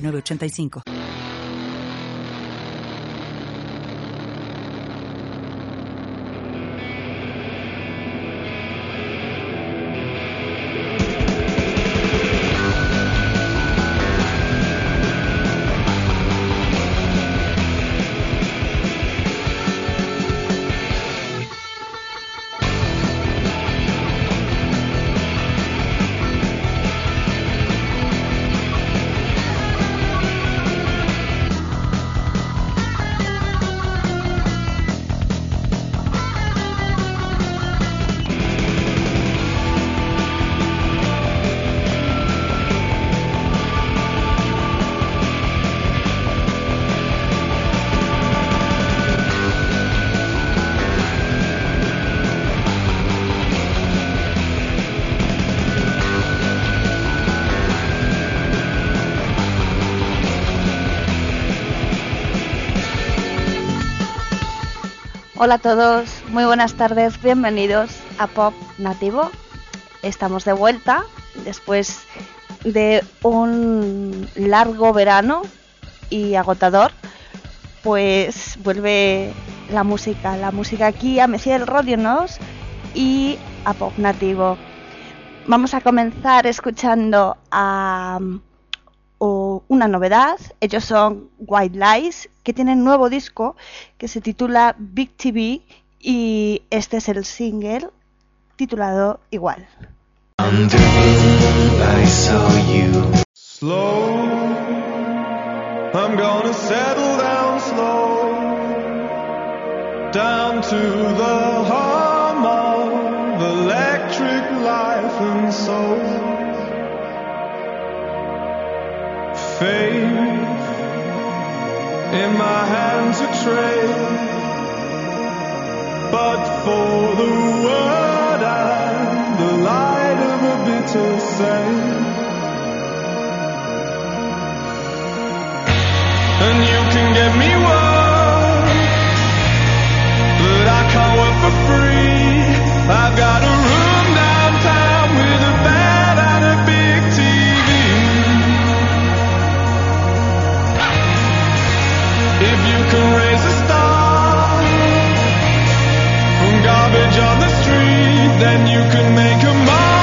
985. Hola a todos, muy buenas tardes, bienvenidos a Pop Nativo. Estamos de vuelta después de un largo verano y agotador. Pues vuelve la música, la música aquí a Messier Rodionos y a Pop Nativo. Vamos a comenzar escuchando a una novedad. Ellos son White Lies, que tienen nuevo disco que se titula Big TV y este es el single titulado igual. Down to the of electric life and soul. Faith in my hands a trade, but for the word and the light of a bitter saint. And you can get me word, but I can't work for free. Then you can make a modern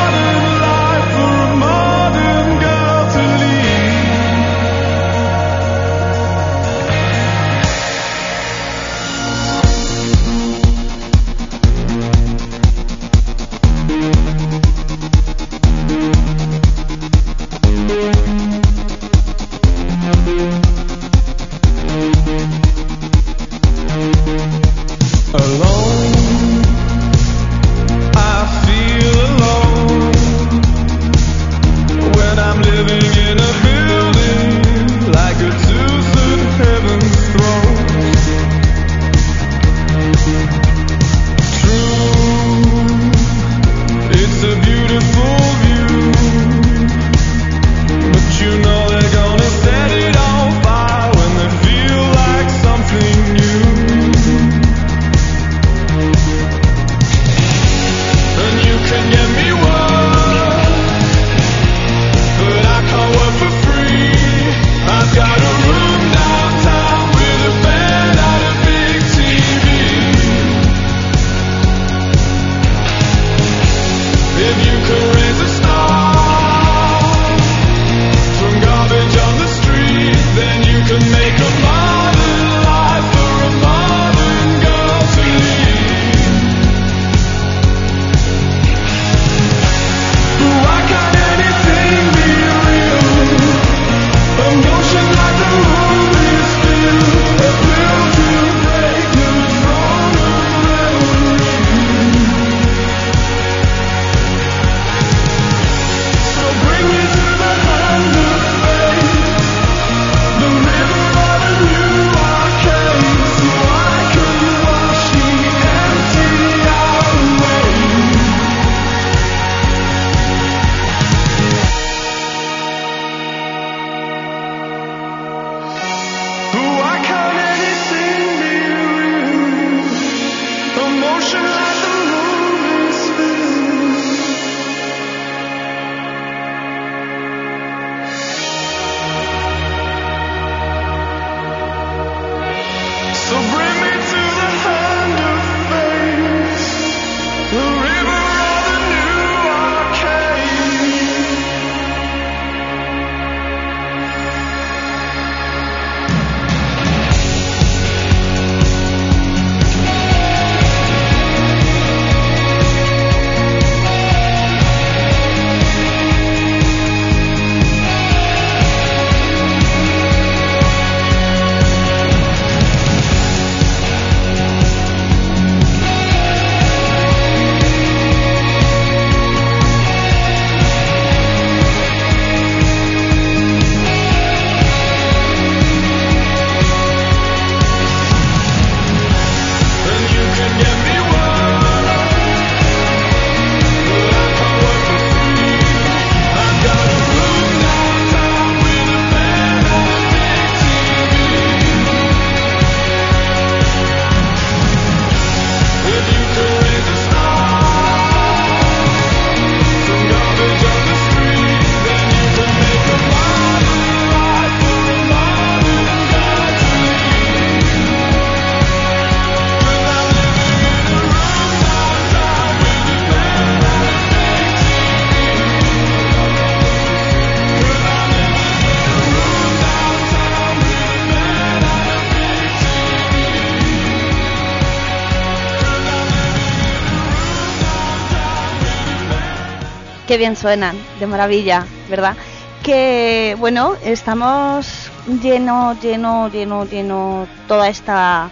bien suenan, de maravilla, ¿verdad? Que bueno, estamos lleno, lleno, lleno, lleno toda esta,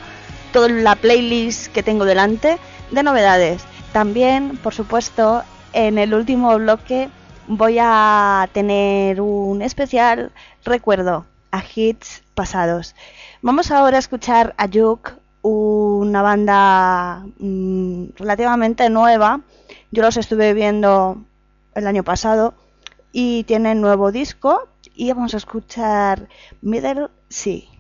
toda la playlist que tengo delante de novedades. También, por supuesto, en el último bloque voy a tener un especial recuerdo a hits pasados. Vamos ahora a escuchar a Yuk, una banda mm, relativamente nueva. Yo los estuve viendo el año pasado y tienen nuevo disco y vamos a escuchar Middle Sea.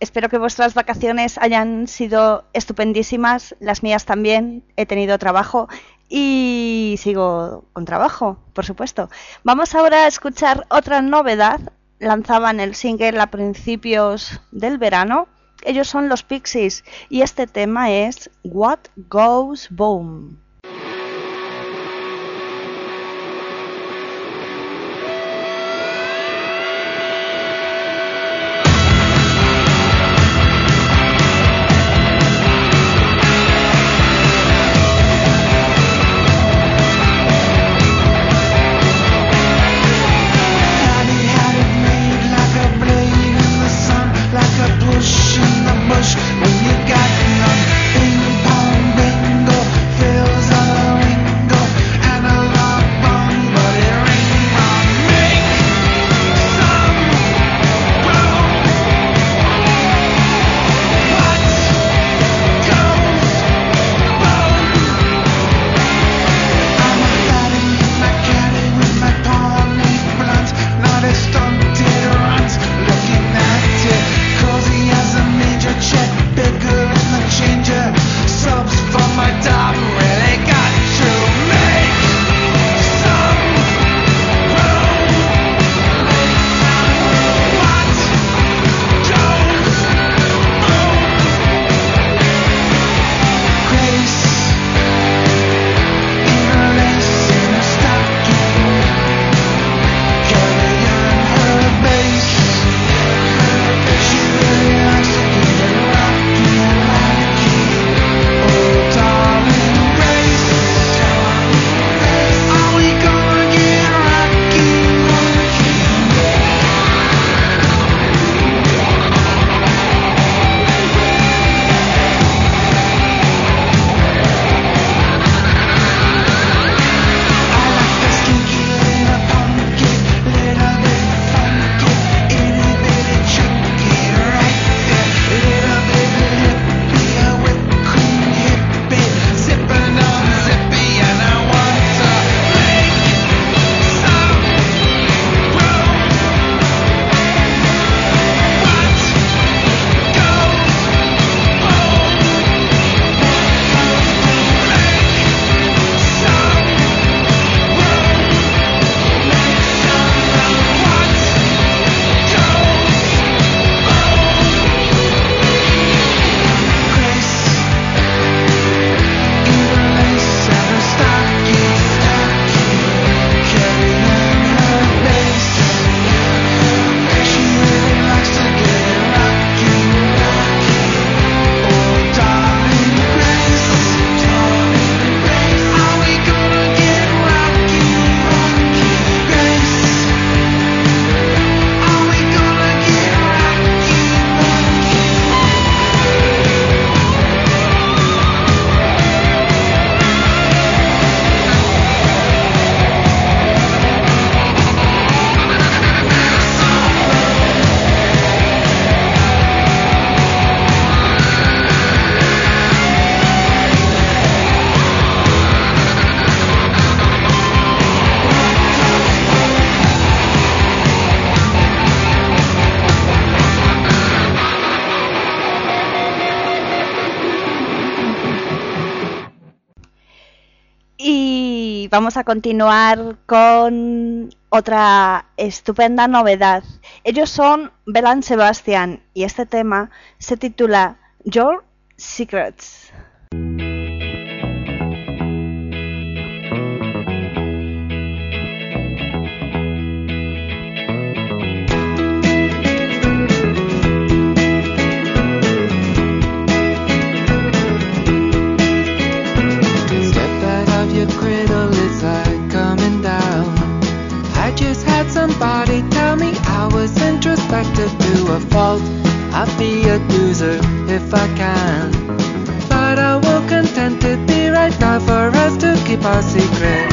Espero que vuestras vacaciones hayan sido estupendísimas, las mías también. He tenido trabajo y sigo con trabajo, por supuesto. Vamos ahora a escuchar otra novedad lanzaban el single a principios del verano. Ellos son los Pixies y este tema es What Goes Boom. Vamos a continuar con otra estupenda novedad. Ellos son Belan Sebastian y este tema se titula Your Secrets. A fault. I'd be a loser if I can. But I will content to be right now for us to keep our secret.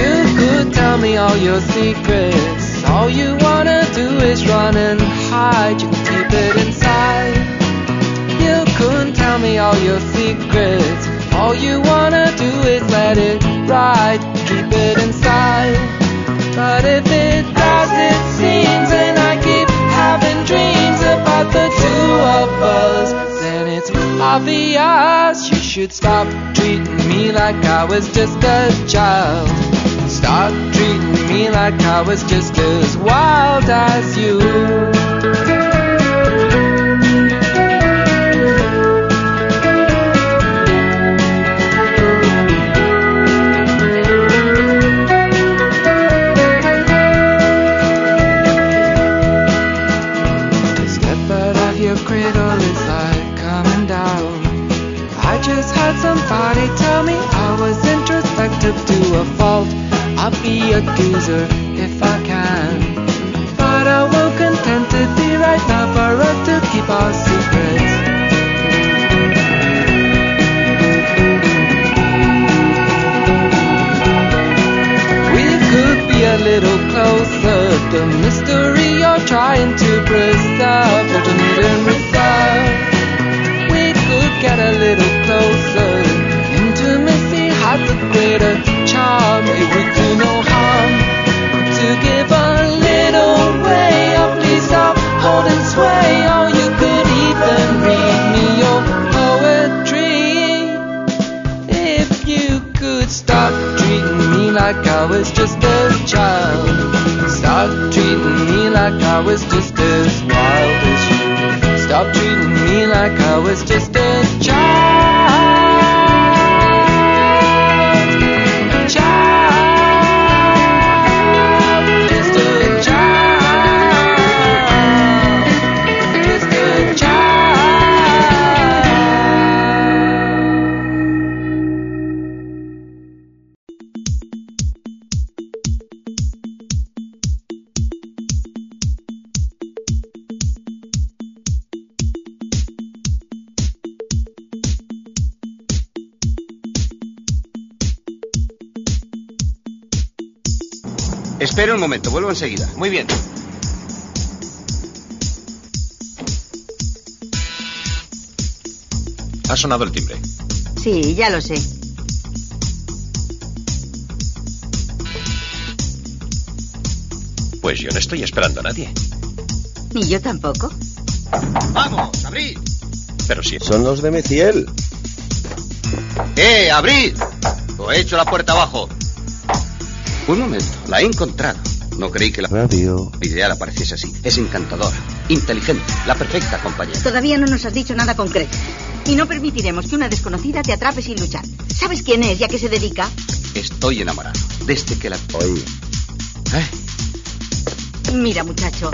You could tell me all your secrets. All you wanna do is run and hide. You keep it inside. You couldn't tell me all your secrets. All you wanna do is let it ride, keep it inside. But if it does, it seems, and I keep having dreams about the two of us, then it's obvious you should stop treating me like I was just a child. Stop treating me like I was just as wild as you. Tell me I was introspective to a fault. I'll be a accuser if I can. But I will content to be right now for us to keep our secrets. We could be a little closer. The mystery you're trying to preserve, alternate and reserve. We could get a little closer. A charm. It would do no harm to give a little way. Oh, please stop holding sway. Oh, you could even read me your poetry. If you could stop treating me like I was just vuelvo enseguida. Muy bien. Ha sonado el timbre. Sí, ya lo sé. Pues yo no estoy esperando a nadie. Ni yo tampoco. ¡Vamos, abrid! Pero si... Son los de Meciel. ¡Eh, abrid! Lo he hecho la puerta abajo. Un momento, la he encontrado. No creí que la Radio. ideal apareciese así. Es encantadora, inteligente, la perfecta compañera. Todavía no nos has dicho nada concreto. Y no permitiremos que una desconocida te atrape sin luchar. ¿Sabes quién es y a qué se dedica? Estoy enamorado. Desde que la... Hoy. Ay, Mira, muchacho,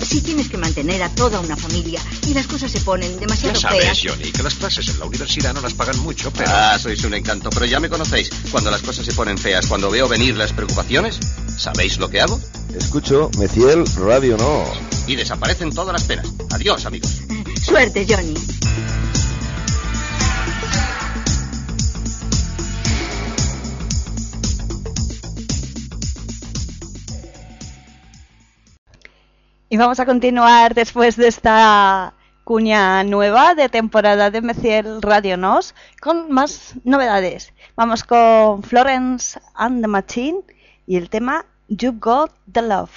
si tienes que mantener a toda una familia y las cosas se ponen Ya demasiado sabes, feas. Johnny, que las clases en la universidad no las pagan mucho, pero... Ah, sois un encanto, pero ya me conocéis. Cuando las cosas se ponen feas, cuando veo venir las preocupaciones, ¿sabéis lo que hago? Escucho, Meciel, radio no. Y desaparecen todas las penas. Adiós, amigos. Suerte, Johnny. Y vamos a continuar después de esta cuña nueva de temporada de Meciel Radio Nos con más novedades. Vamos con Florence and the Machine y el tema You Got the Love.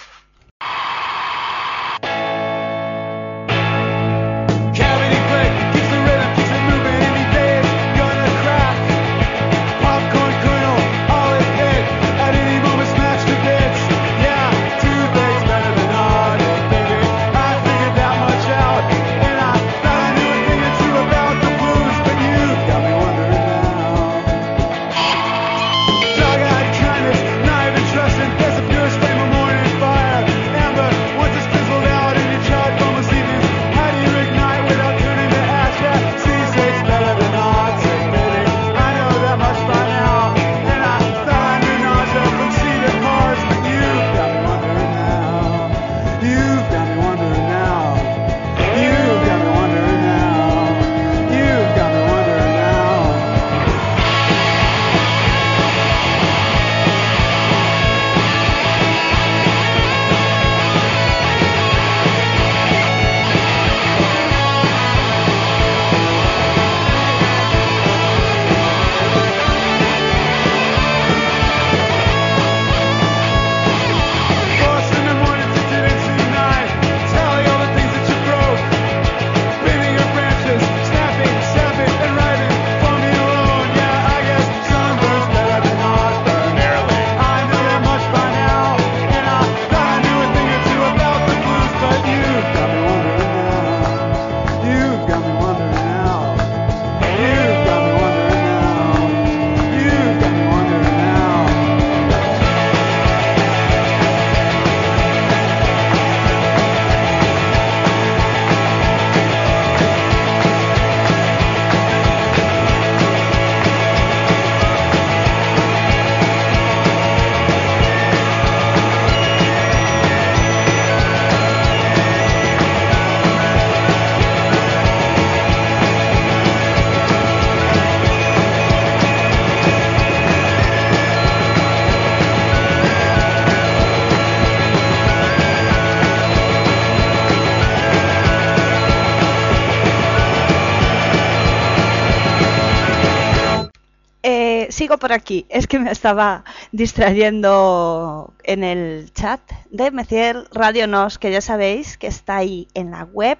sigo por aquí. Es que me estaba distrayendo en el chat de Meciel Radio Nos, que ya sabéis que está ahí en la web.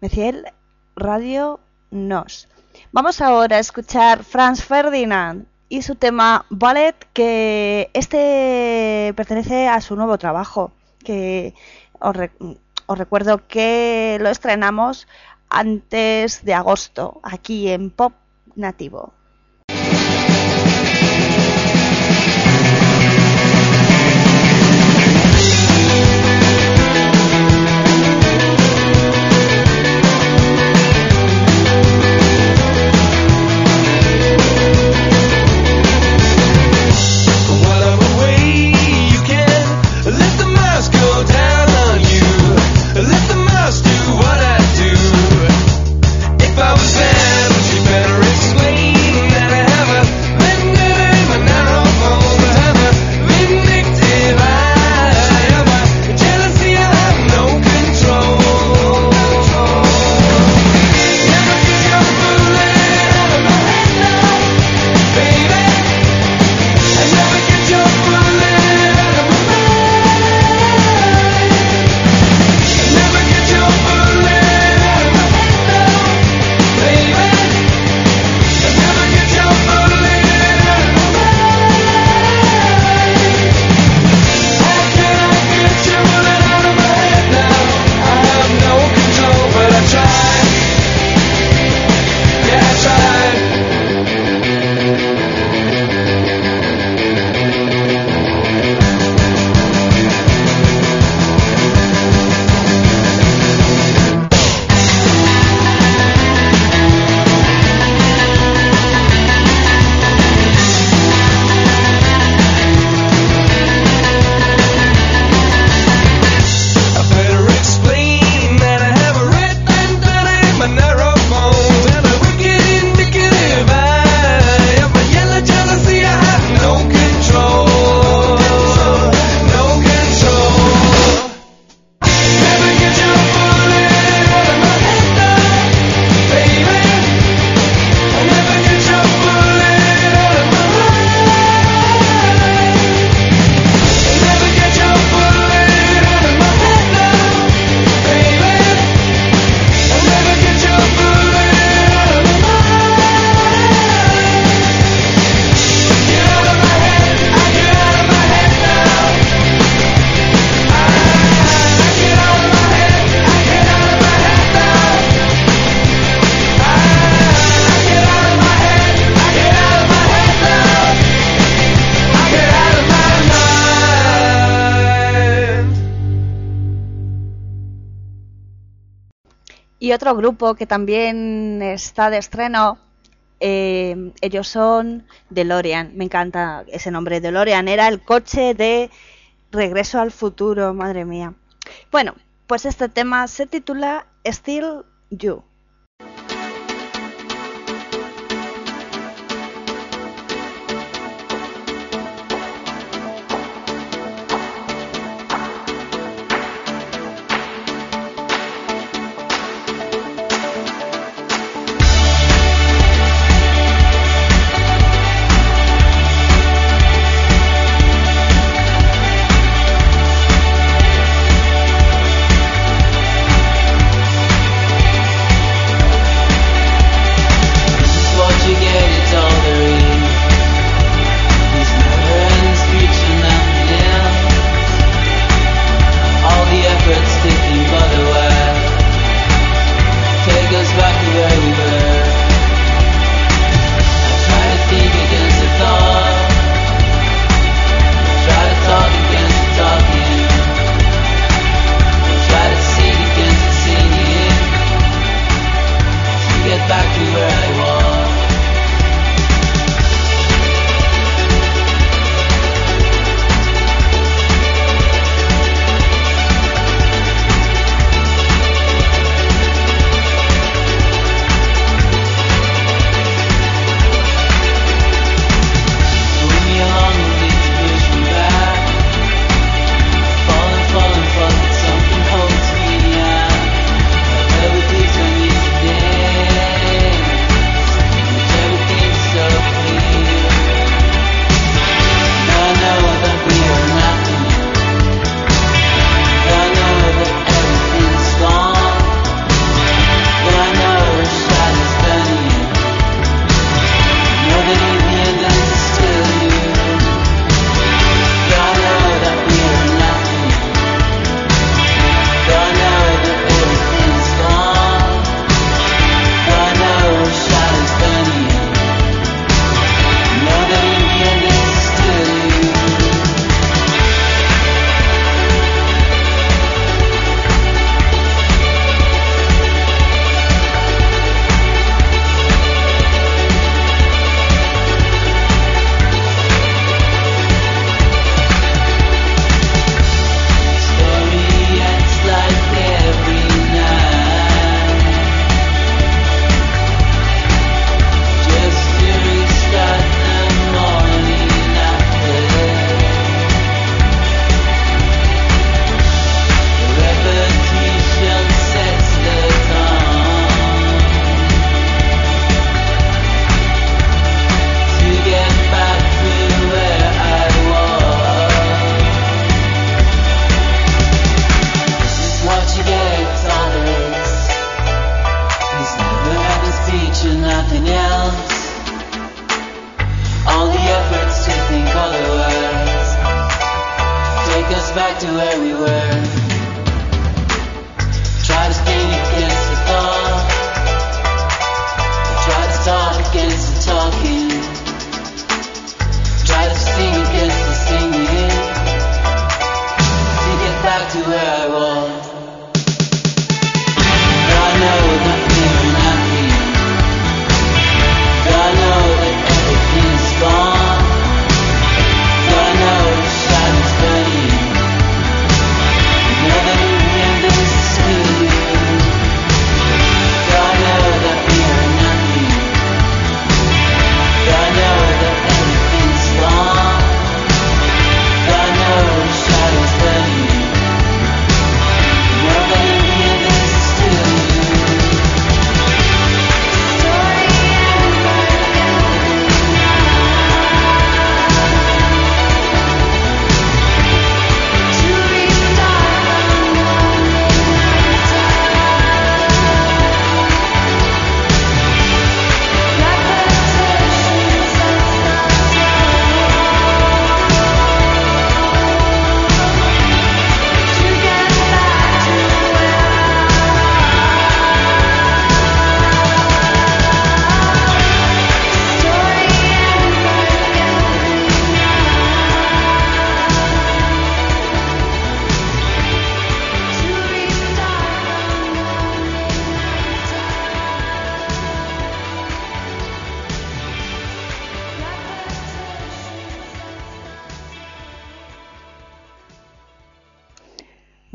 Meciel Radio Nos. Vamos ahora a escuchar Franz Ferdinand y su tema Ballet, que este pertenece a su nuevo trabajo, que os, re os recuerdo que lo estrenamos antes de agosto, aquí en Pop Nativo. otro grupo que también está de estreno. Eh, ellos son DeLorean. Me encanta ese nombre. DeLorean era el coche de Regreso al futuro, madre mía. Bueno, pues este tema se titula Still You.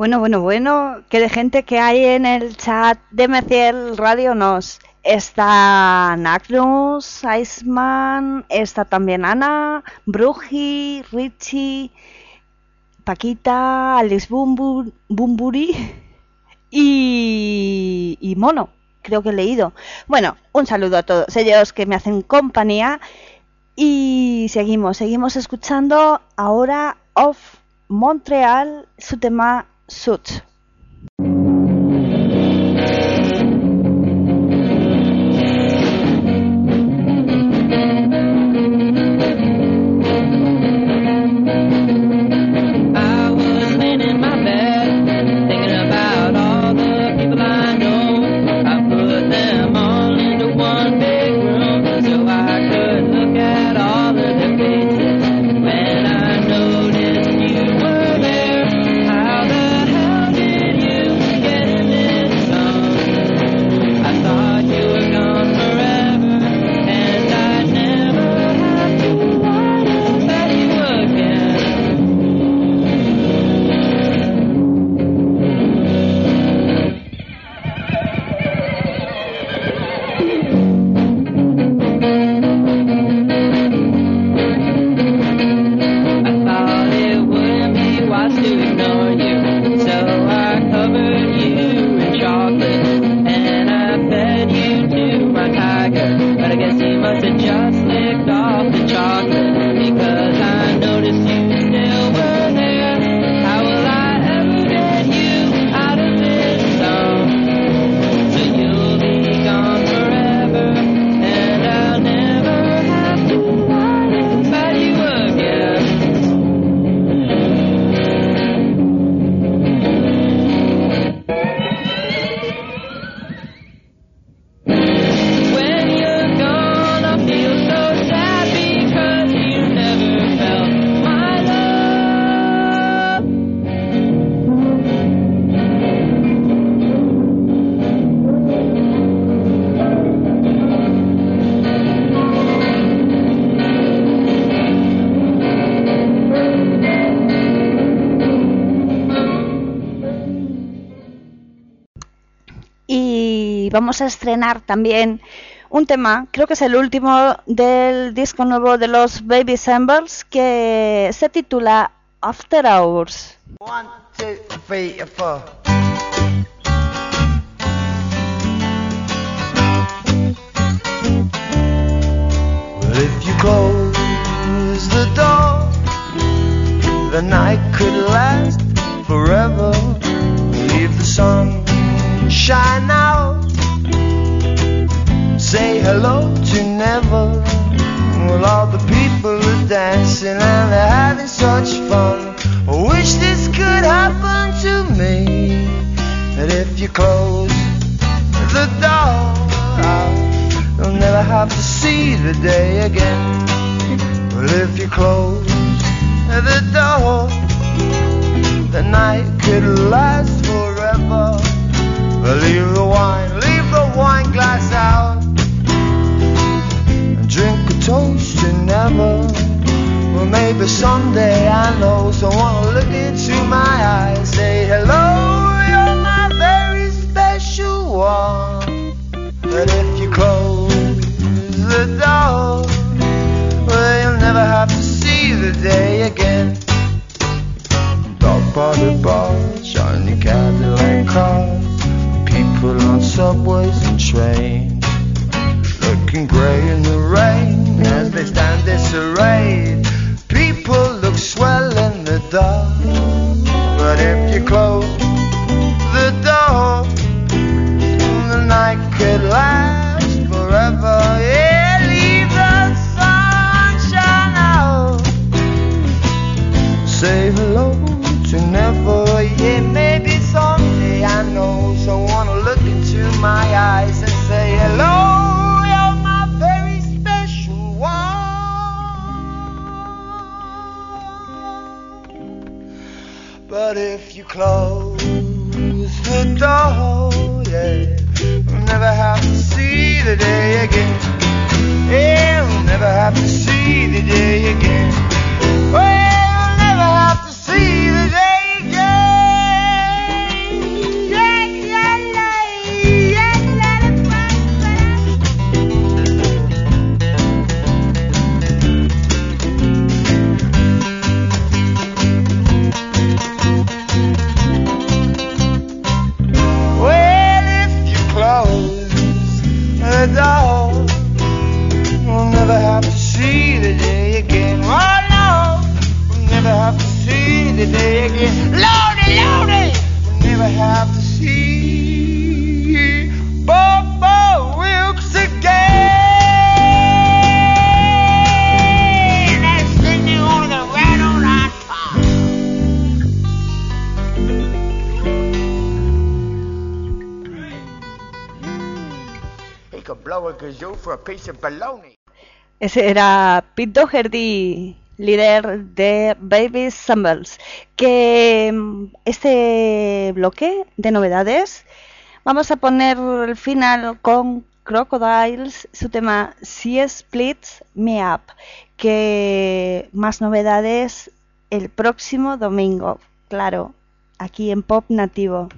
Bueno, bueno, bueno, que de gente que hay en el chat de Merciel Radio nos está Nagnus, Iceman, está también Ana, Bruji, Richie, Paquita, Alex Bumburi y, y Mono, creo que he leído. Bueno, un saludo a todos ellos que me hacen compañía y seguimos, seguimos escuchando ahora Off Montreal, su tema soot. vamos a estrenar también un tema, creo que es el último del disco nuevo de los Baby Samples, que se titula After Hours. One, two, three, four. If you close the door, the night could last forever. Leave the sun shine out. Say hello to never. Well, all the people are dancing and they're having such fun. I wish this could happen to me. That if you close the door, I'll never have to see the day again. Well, if you close Ese era Pete Doherty, líder de Baby Stumbles. Que mm, este bloque de novedades vamos a poner el final con Crocodiles, su tema Sea Splits Me Up. Que más novedades el próximo domingo, claro, aquí en Pop Nativo.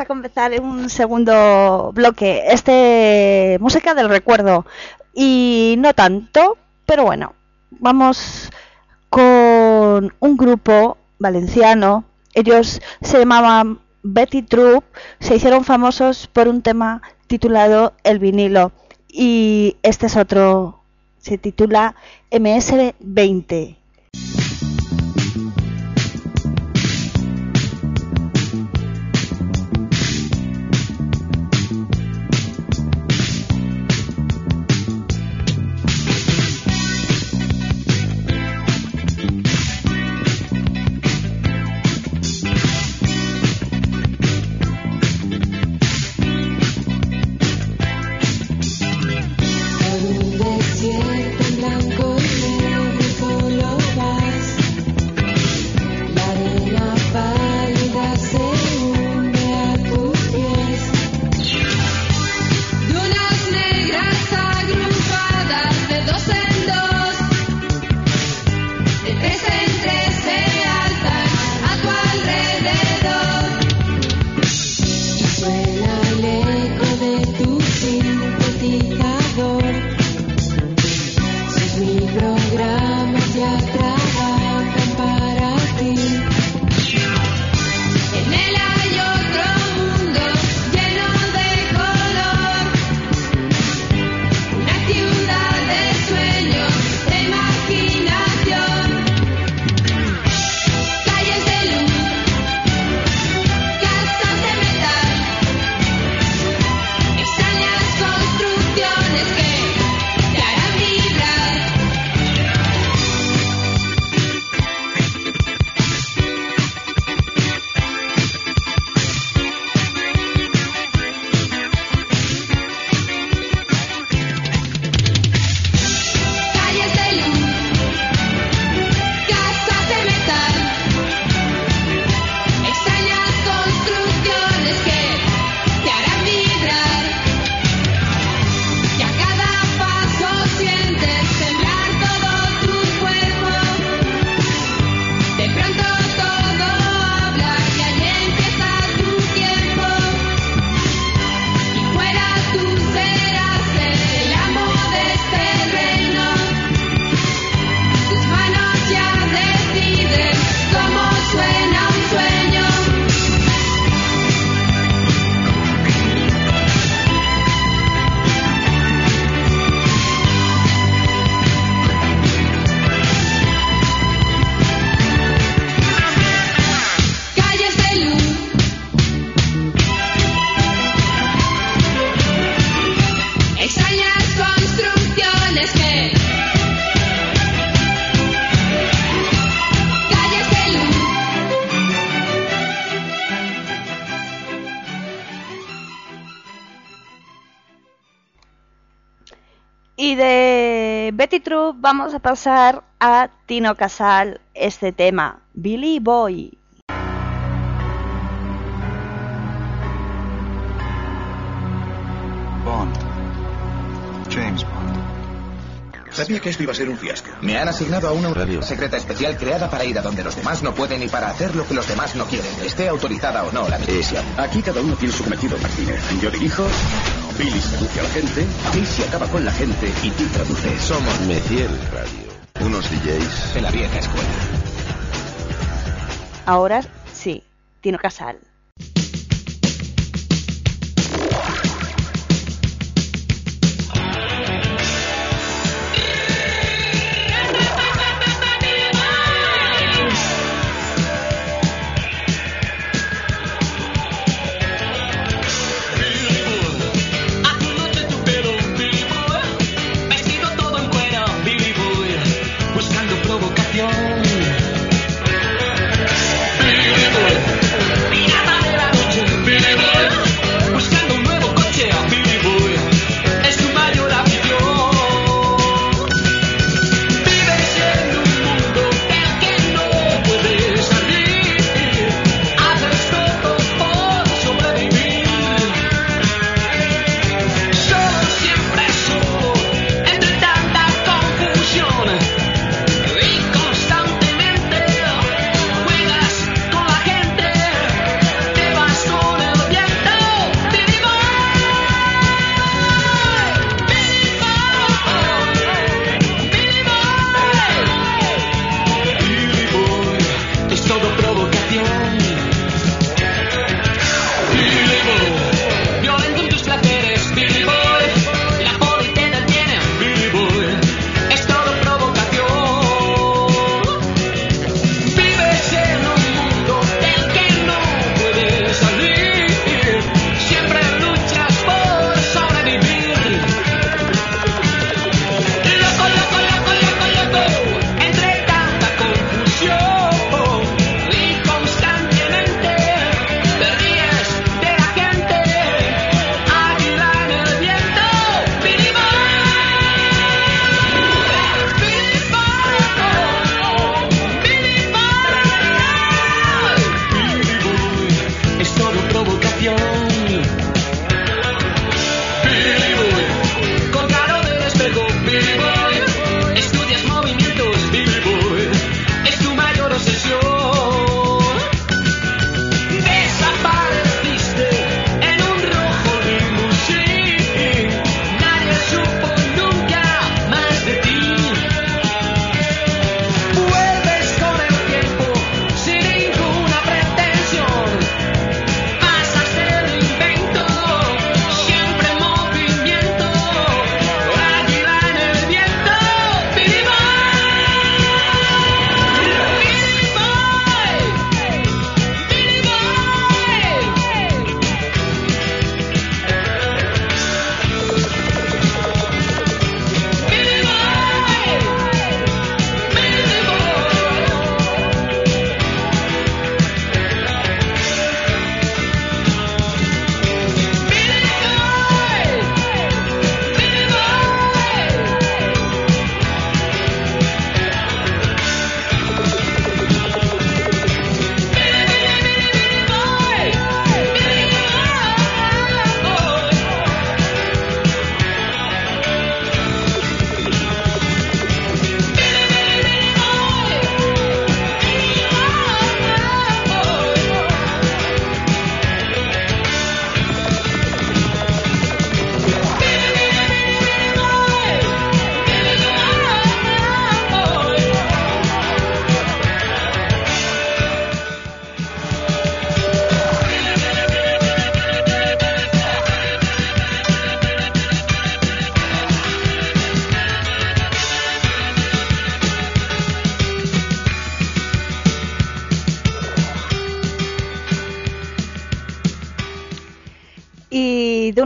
A comenzar un segundo bloque. Este música del recuerdo. Y no tanto, pero bueno, vamos con un grupo valenciano. Ellos se llamaban Betty Troop. Se hicieron famosos por un tema titulado El vinilo. Y este es otro. Se titula MS20. Betty True, vamos a pasar a Tino Casal este tema, Billy Boy. Sabía que esto iba a ser un fiasco. Me han asignado a una radio secreta especial creada para ir a donde los demás no pueden y para hacer lo que los demás no quieren, esté autorizada o no la misión. Aquí cada uno tiene su cometido, Martínez. Yo dirijo, Billy seduce a la gente, Casey acaba con la gente y tú traduces. Somos Meciel Radio. Unos DJs. de la vieja escuela. Ahora sí, Tino Casal.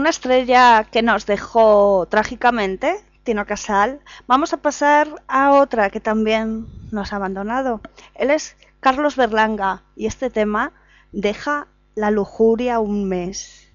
Una estrella que nos dejó trágicamente, Tino Casal, vamos a pasar a otra que también nos ha abandonado. Él es Carlos Berlanga y este tema deja la lujuria un mes.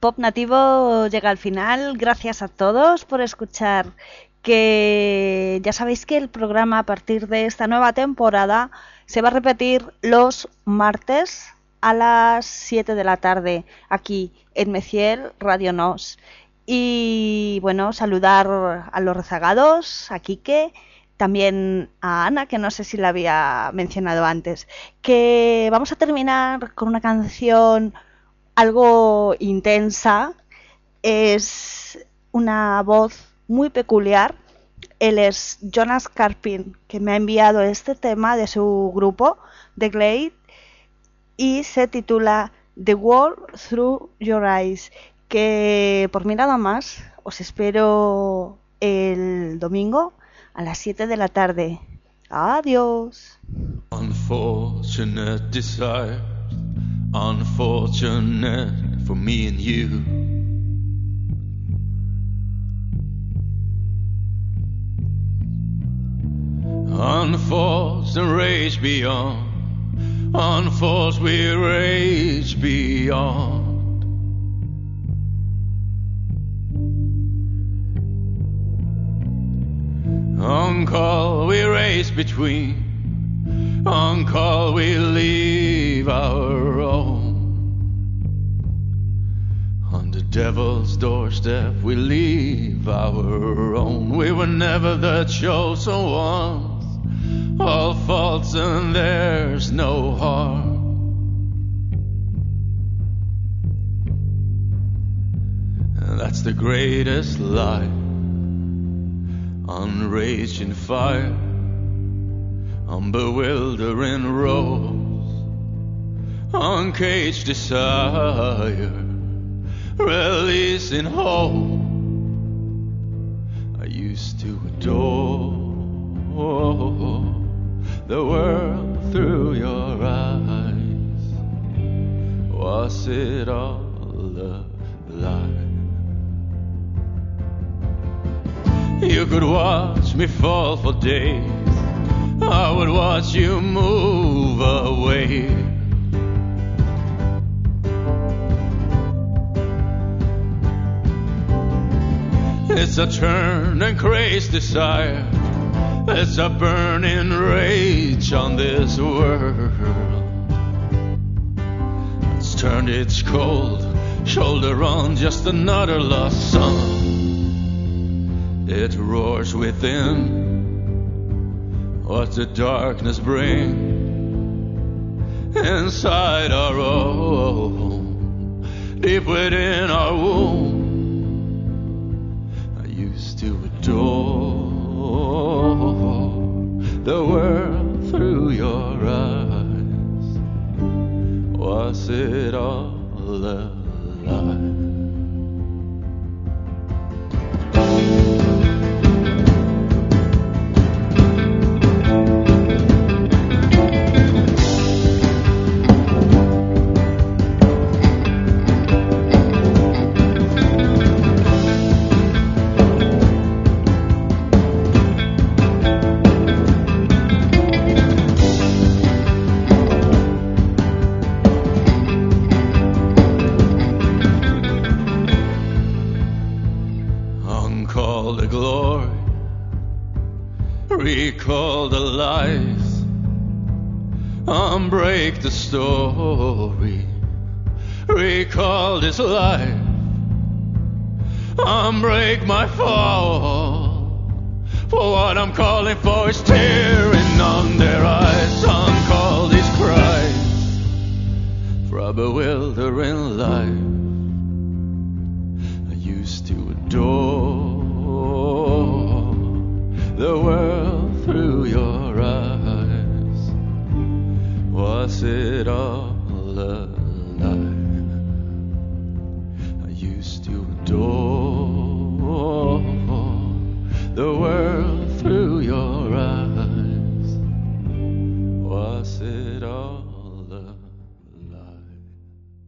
Pop Nativo llega al final. Gracias a todos por escuchar. Que ya sabéis que el programa a partir de esta nueva temporada se va a repetir los martes a las 7 de la tarde aquí en Meciel Radio Nos. Y bueno, saludar a los rezagados, a Quique, también a Ana, que no sé si la había mencionado antes. Que vamos a terminar con una canción algo intensa. Es una voz muy peculiar. Él es Jonas Carpin, que me ha enviado este tema de su grupo, The Glade, y se titula The World Through Your Eyes. Que por mí nada más, os espero el domingo a las 7 de la tarde. Adiós. Unfortunate for me and you. Unforced and rage beyond, unforced we rage beyond. On call we race between, on call we leave our devil's doorstep we leave our own. We were never the chosen ones, all faults and there's no harm. And that's the greatest lie on raging fire, on bewildering rose, on caged desire, releasing hope. I used to adore the world through your eyes. Was it all a lie? You could watch me fall for days. I would watch you move away. It's a turn and crazed desire. It's a burning rage on this world. It's turned its cold shoulder on just another lost sun. It roars within. What the darkness bring inside our own, deep within our womb. I used to adore the world through your eyes. Was it all a lie? unbreak the story. Recall this life. Unbreak my fall. For what I'm calling for is tearing on their eyes. Uncall these cries for a bewildering life. I used to adore the world. será.